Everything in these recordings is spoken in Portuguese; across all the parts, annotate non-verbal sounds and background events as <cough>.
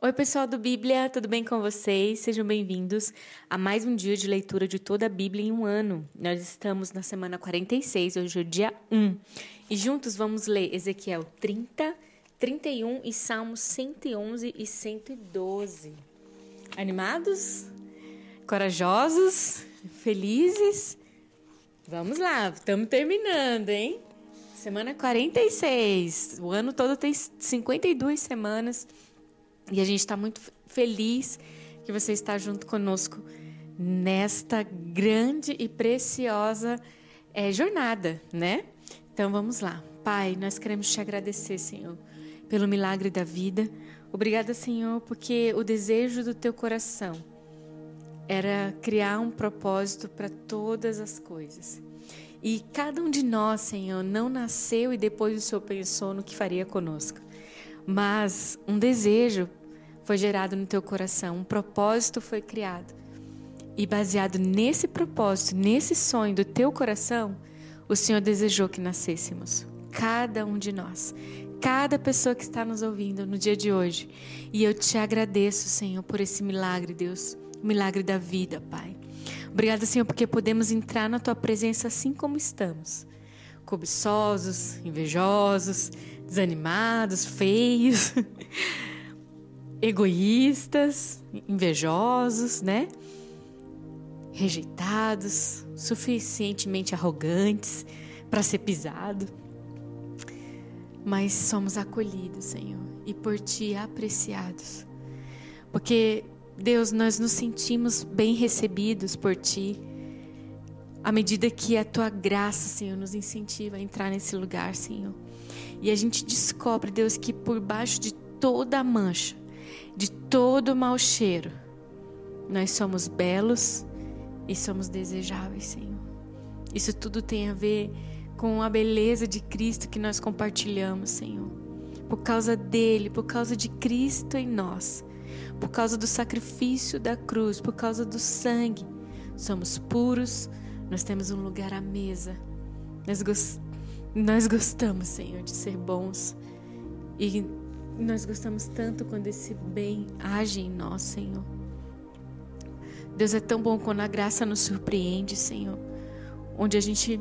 Oi, pessoal do Bíblia, tudo bem com vocês? Sejam bem-vindos a mais um dia de leitura de toda a Bíblia em um ano. Nós estamos na semana 46, hoje é o dia 1. E juntos vamos ler Ezequiel 30, 31 e Salmos 111 e 112. Animados? Corajosos? Felizes? Vamos lá, estamos terminando, hein? Semana 46. O ano todo tem 52 semanas. E a gente está muito feliz que você está junto conosco nesta grande e preciosa é, jornada, né? Então vamos lá. Pai, nós queremos te agradecer, Senhor, pelo milagre da vida. Obrigada, Senhor, porque o desejo do teu coração era criar um propósito para todas as coisas. E cada um de nós, Senhor, não nasceu e depois o Senhor pensou no que faria conosco. Mas um desejo foi gerado no teu coração, um propósito foi criado. E baseado nesse propósito, nesse sonho do teu coração, o Senhor desejou que nascêssemos. Cada um de nós, cada pessoa que está nos ouvindo no dia de hoje. E eu te agradeço, Senhor, por esse milagre, Deus, milagre da vida, Pai. Obrigada, Senhor, porque podemos entrar na tua presença assim como estamos. Cobiçosos, invejosos, desanimados, feios. <laughs> egoístas, invejosos, né? Rejeitados, suficientemente arrogantes para ser pisado. Mas somos acolhidos, Senhor, e por ti apreciados. Porque Deus, nós nos sentimos bem recebidos por ti. À medida que a tua graça, Senhor, nos incentiva a entrar nesse lugar, Senhor. E a gente descobre, Deus, que por baixo de toda a mancha, de todo mau cheiro. Nós somos belos e somos desejáveis, Senhor. Isso tudo tem a ver com a beleza de Cristo que nós compartilhamos, Senhor. Por causa dele, por causa de Cristo em nós, por causa do sacrifício da cruz, por causa do sangue, somos puros, nós temos um lugar à mesa. Nós, gost... nós gostamos, Senhor, de ser bons e nós gostamos tanto quando esse bem age em nós, Senhor. Deus é tão bom quando a graça nos surpreende, Senhor. Onde a gente,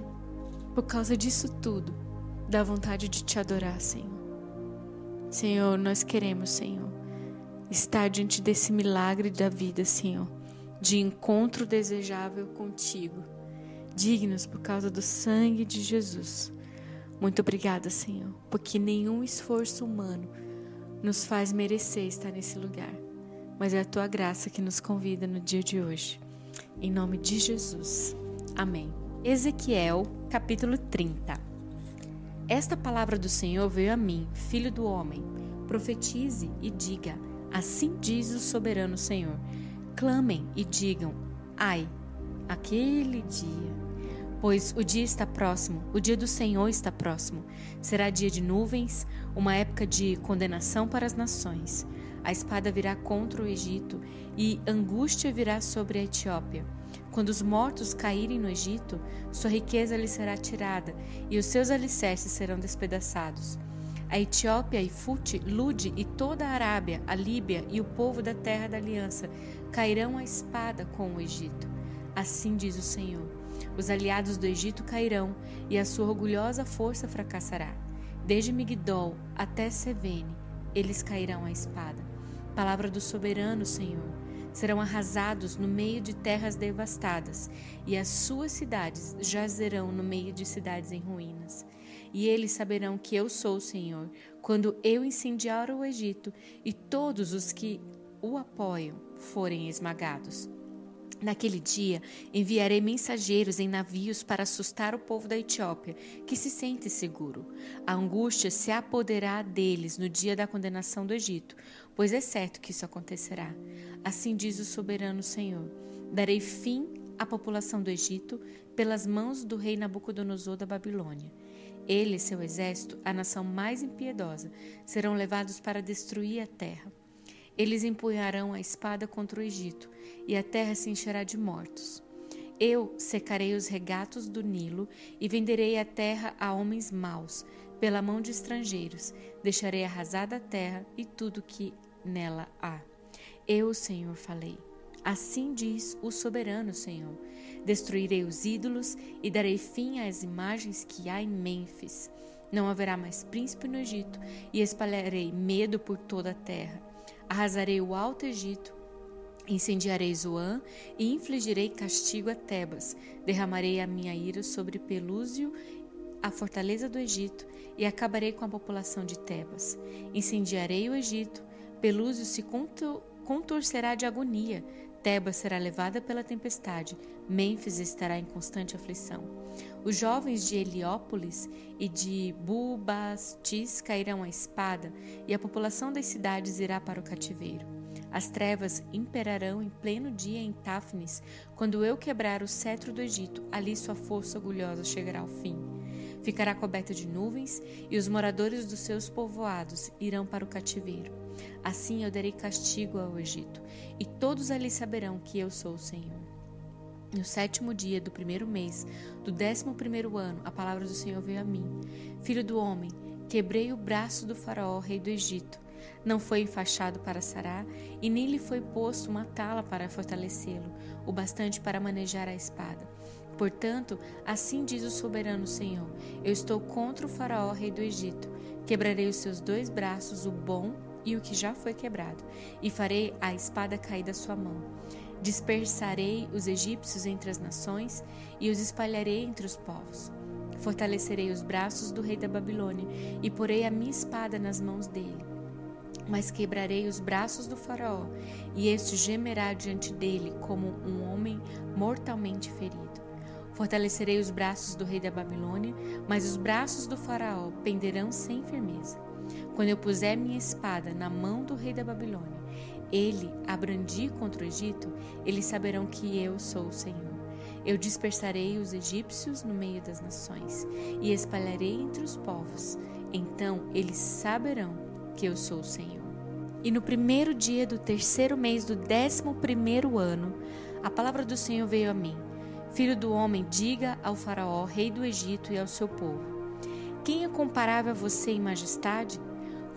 por causa disso tudo, dá vontade de te adorar, Senhor. Senhor, nós queremos, Senhor, estar diante desse milagre da vida, Senhor, de encontro desejável contigo, dignos por causa do sangue de Jesus. Muito obrigada, Senhor, porque nenhum esforço humano nos faz merecer estar nesse lugar, mas é a tua graça que nos convida no dia de hoje. Em nome de Jesus. Amém. Ezequiel, capítulo 30. Esta palavra do Senhor veio a mim, filho do homem. Profetize e diga: Assim diz o soberano Senhor. Clamem e digam: Ai, aquele dia Pois o dia está próximo, o dia do Senhor está próximo. Será dia de nuvens, uma época de condenação para as nações. A espada virá contra o Egito e angústia virá sobre a Etiópia. Quando os mortos caírem no Egito, sua riqueza lhe será tirada e os seus alicerces serão despedaçados. A Etiópia e Fute, Lude e toda a Arábia, a Líbia e o povo da terra da aliança cairão à espada com o Egito. Assim diz o Senhor. Os aliados do Egito cairão e a sua orgulhosa força fracassará. Desde Migdol até Sevene, eles cairão à espada. Palavra do soberano Senhor. Serão arrasados no meio de terras devastadas, e as suas cidades jazerão no meio de cidades em ruínas. E eles saberão que eu sou o Senhor, quando eu incendiar o Egito e todos os que o apoiam forem esmagados. Naquele dia enviarei mensageiros em navios para assustar o povo da Etiópia, que se sente seguro. A angústia se apoderará deles no dia da condenação do Egito, pois é certo que isso acontecerá. Assim diz o soberano Senhor: Darei fim à população do Egito pelas mãos do rei Nabucodonosor da Babilônia. Ele e seu exército, a nação mais impiedosa, serão levados para destruir a terra. Eles empunharão a espada contra o Egito, e a terra se encherá de mortos. Eu secarei os regatos do Nilo e venderei a terra a homens maus, pela mão de estrangeiros. Deixarei arrasada a terra e tudo que nela há. Eu, Senhor, falei. Assim diz o soberano Senhor: Destruirei os ídolos e darei fim às imagens que há em Mênfis. Não haverá mais príncipe no Egito, e espalharei medo por toda a terra. Arrasarei o alto Egito, incendiarei Zoan e infligirei castigo a Tebas. Derramarei a minha ira sobre Pelúzio, a fortaleza do Egito, e acabarei com a população de Tebas. Incendiarei o Egito, Pelúzio se contorcerá de agonia, Tebas será levada pela tempestade, Mênfis estará em constante aflição. Os jovens de Heliópolis e de Bubastis cairão à espada, e a população das cidades irá para o cativeiro. As trevas imperarão em pleno dia em Táfnis, quando eu quebrar o cetro do Egito, ali sua força orgulhosa chegará ao fim. Ficará coberta de nuvens, e os moradores dos seus povoados irão para o cativeiro. Assim eu darei castigo ao Egito, e todos ali saberão que eu sou o Senhor. No sétimo dia do primeiro mês, do décimo primeiro ano, a palavra do Senhor veio a mim. Filho do homem, quebrei o braço do faraó, rei do Egito. Não foi enfaixado para sarar, e nem lhe foi posto uma tala para fortalecê-lo, o bastante para manejar a espada. Portanto, assim diz o soberano Senhor: Eu estou contra o Faraó, rei do Egito. Quebrarei os seus dois braços, o bom e o que já foi quebrado, e farei a espada cair da sua mão. Dispersarei os egípcios entre as nações e os espalharei entre os povos. Fortalecerei os braços do rei da Babilônia e porei a minha espada nas mãos dele. Mas quebrarei os braços do Faraó, e este gemerá diante dele como um homem mortalmente ferido. Fortalecerei os braços do rei da Babilônia, mas os braços do Faraó penderão sem firmeza. Quando eu puser minha espada na mão do rei da Babilônia, ele a brandir contra o Egito, eles saberão que eu sou o Senhor. Eu dispersarei os egípcios no meio das nações e espalharei entre os povos. Então eles saberão que eu sou o Senhor. E no primeiro dia do terceiro mês do décimo primeiro ano, a palavra do Senhor veio a mim. Filho do homem, diga ao Faraó, rei do Egito, e ao seu povo: Quem é comparável a você em majestade?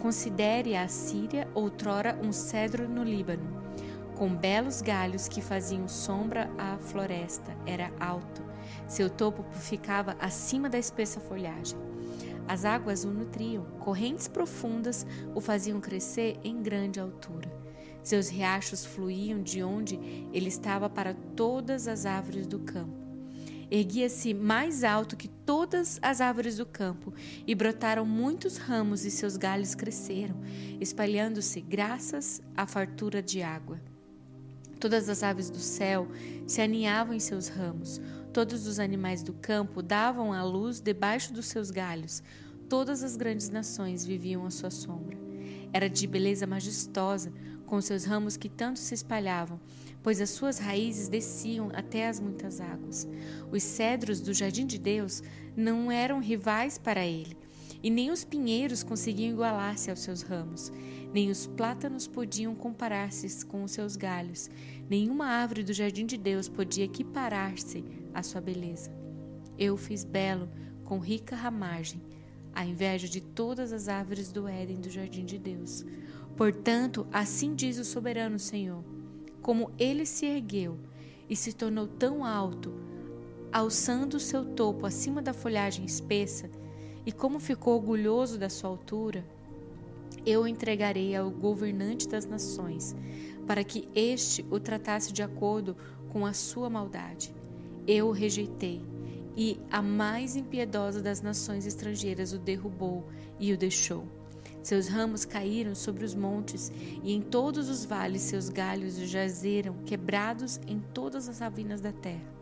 Considere a Síria outrora um cedro no Líbano, com belos galhos que faziam sombra à floresta. Era alto. Seu topo ficava acima da espessa folhagem. As águas o nutriam, correntes profundas o faziam crescer em grande altura. Seus riachos fluíam de onde ele estava para todas as árvores do campo. Erguia-se mais alto que todas as árvores do campo, e brotaram muitos ramos, e seus galhos cresceram, espalhando-se graças à fartura de água. Todas as aves do céu se aninhavam em seus ramos, todos os animais do campo davam a luz debaixo dos seus galhos, todas as grandes nações viviam à sua sombra. Era de beleza majestosa, com seus ramos que tanto se espalhavam, pois as suas raízes desciam até as muitas águas. Os cedros do jardim de Deus não eram rivais para ele, e nem os pinheiros conseguiam igualar-se aos seus ramos, nem os plátanos podiam comparar-se com os seus galhos, nenhuma árvore do jardim de Deus podia equiparar-se à sua beleza. Eu fiz belo com rica ramagem, a inveja de todas as árvores do Éden do jardim de Deus. Portanto, assim diz o soberano Senhor: como ele se ergueu e se tornou tão alto, alçando o seu topo acima da folhagem espessa, e como ficou orgulhoso da sua altura, eu o entregarei ao governante das nações, para que este o tratasse de acordo com a sua maldade. Eu o rejeitei, e a mais impiedosa das nações estrangeiras o derrubou e o deixou. Seus ramos caíram sobre os montes, e em todos os vales seus galhos jazeram, quebrados em todas as ravinas da terra.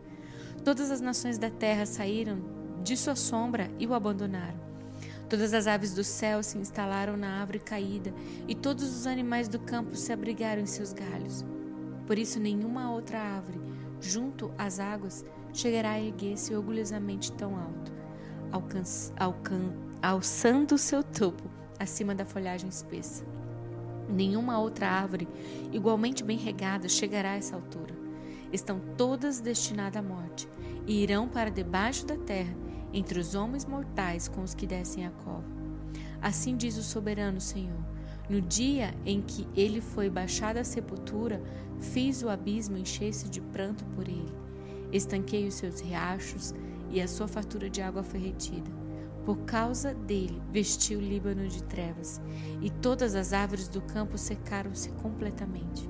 Todas as nações da terra saíram de sua sombra e o abandonaram. Todas as aves do céu se instalaram na árvore caída, e todos os animais do campo se abrigaram em seus galhos. Por isso, nenhuma outra árvore, junto às águas, chegará a erguer-se orgulhosamente tão alto, alçando seu topo acima da folhagem espessa. Nenhuma outra árvore, igualmente bem regada, chegará a essa altura. Estão todas destinadas à morte e irão para debaixo da terra, entre os homens mortais com os que descem a cova. Assim diz o soberano Senhor: No dia em que ele foi baixado à sepultura, fiz o abismo encher-se de pranto por ele. Estanquei os seus riachos e a sua fartura de água foi retida. Por causa dele, vesti o Líbano de trevas, e todas as árvores do campo secaram-se completamente.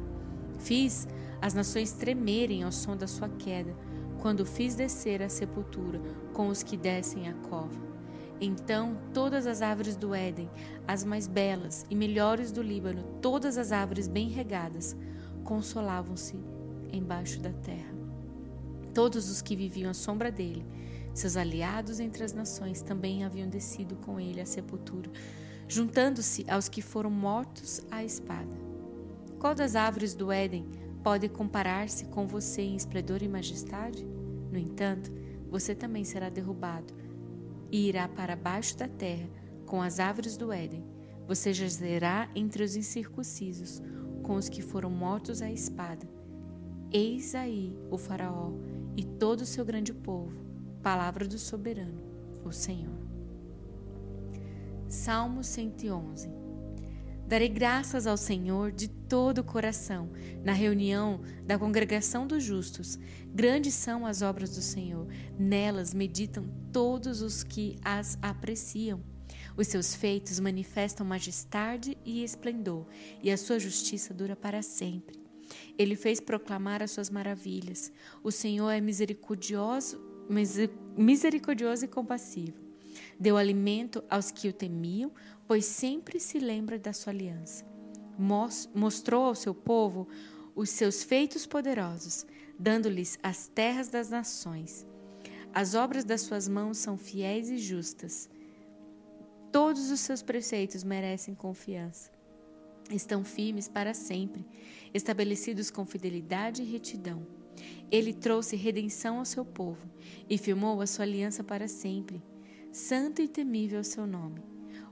Fiz as nações tremerem ao som da sua queda, quando fiz descer à sepultura com os que descem à cova. Então todas as árvores do Éden, as mais belas e melhores do Líbano, todas as árvores bem regadas, consolavam-se embaixo da terra. Todos os que viviam à sombra dele, seus aliados entre as nações, também haviam descido com ele à sepultura, juntando-se aos que foram mortos à espada. Qual das árvores do Éden pode comparar-se com você em esplendor e majestade? No entanto, você também será derrubado e irá para baixo da terra com as árvores do Éden. Você jazerá entre os incircuncisos, com os que foram mortos à espada. Eis aí o Faraó e todo o seu grande povo, palavra do soberano, o Senhor. Salmo 111 Darei graças ao Senhor de todo o coração, na reunião da congregação dos justos. Grandes são as obras do Senhor, nelas meditam todos os que as apreciam. Os seus feitos manifestam majestade e esplendor, e a sua justiça dura para sempre. Ele fez proclamar as suas maravilhas. O Senhor é misericordioso, misericordioso e compassivo Deu alimento aos que o temiam, pois sempre se lembra da sua aliança. Mostrou ao seu povo os seus feitos poderosos, dando-lhes as terras das nações. As obras das suas mãos são fiéis e justas. Todos os seus preceitos merecem confiança. Estão firmes para sempre, estabelecidos com fidelidade e retidão. Ele trouxe redenção ao seu povo e firmou a sua aliança para sempre. Santo e temível é o seu nome.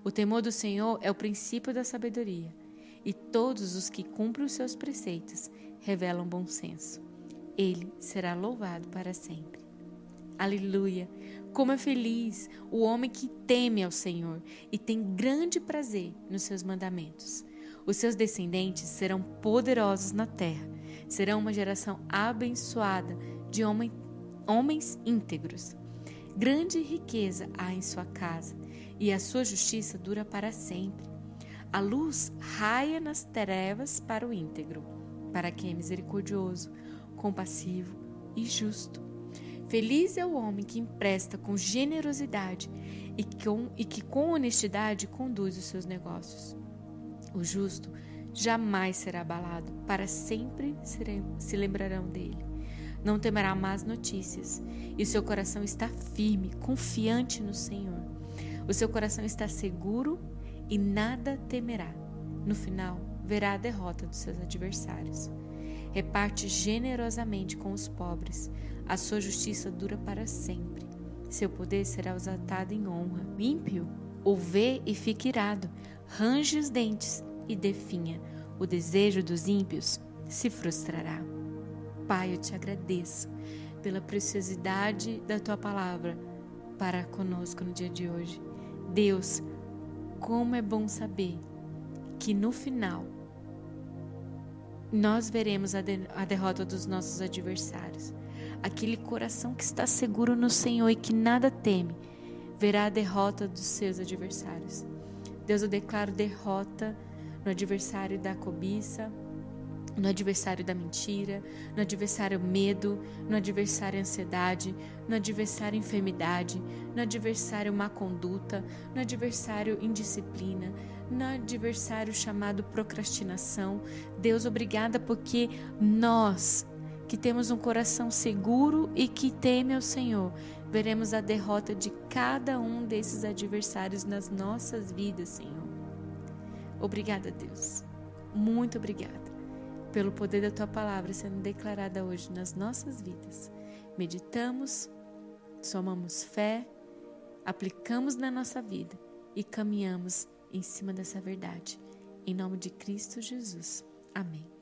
O temor do Senhor é o princípio da sabedoria, e todos os que cumprem os seus preceitos revelam bom senso. Ele será louvado para sempre. Aleluia! Como é feliz o homem que teme ao Senhor e tem grande prazer nos seus mandamentos. Os seus descendentes serão poderosos na terra, serão uma geração abençoada de homem, homens íntegros. Grande riqueza há em sua casa, e a sua justiça dura para sempre. A luz raia nas trevas para o íntegro, para quem é misericordioso, compassivo e justo. Feliz é o homem que empresta com generosidade e, com, e que com honestidade conduz os seus negócios. O justo jamais será abalado, para sempre se lembrarão dele não temerá más notícias, e o seu coração está firme, confiante no Senhor. O seu coração está seguro e nada temerá. No final, verá a derrota dos seus adversários. Reparte generosamente com os pobres, a sua justiça dura para sempre. Seu poder será exaltado em honra. Ímpio o vê e fica irado, range os dentes e definha. O desejo dos ímpios se frustrará. Pai, eu te agradeço pela preciosidade da tua palavra para conosco no dia de hoje. Deus, como é bom saber que no final nós veremos a, de, a derrota dos nossos adversários. Aquele coração que está seguro no Senhor e que nada teme, verá a derrota dos seus adversários. Deus, eu declaro derrota no adversário da cobiça, no adversário da mentira, no adversário medo, no adversário ansiedade, no adversário enfermidade, no adversário má conduta, no adversário indisciplina, no adversário chamado procrastinação. Deus, obrigada porque nós que temos um coração seguro e que teme ao Senhor, veremos a derrota de cada um desses adversários nas nossas vidas, Senhor. Obrigada, Deus. Muito obrigada pelo poder da tua palavra sendo declarada hoje nas nossas vidas. Meditamos, somamos fé, aplicamos na nossa vida e caminhamos em cima dessa verdade. Em nome de Cristo Jesus. Amém.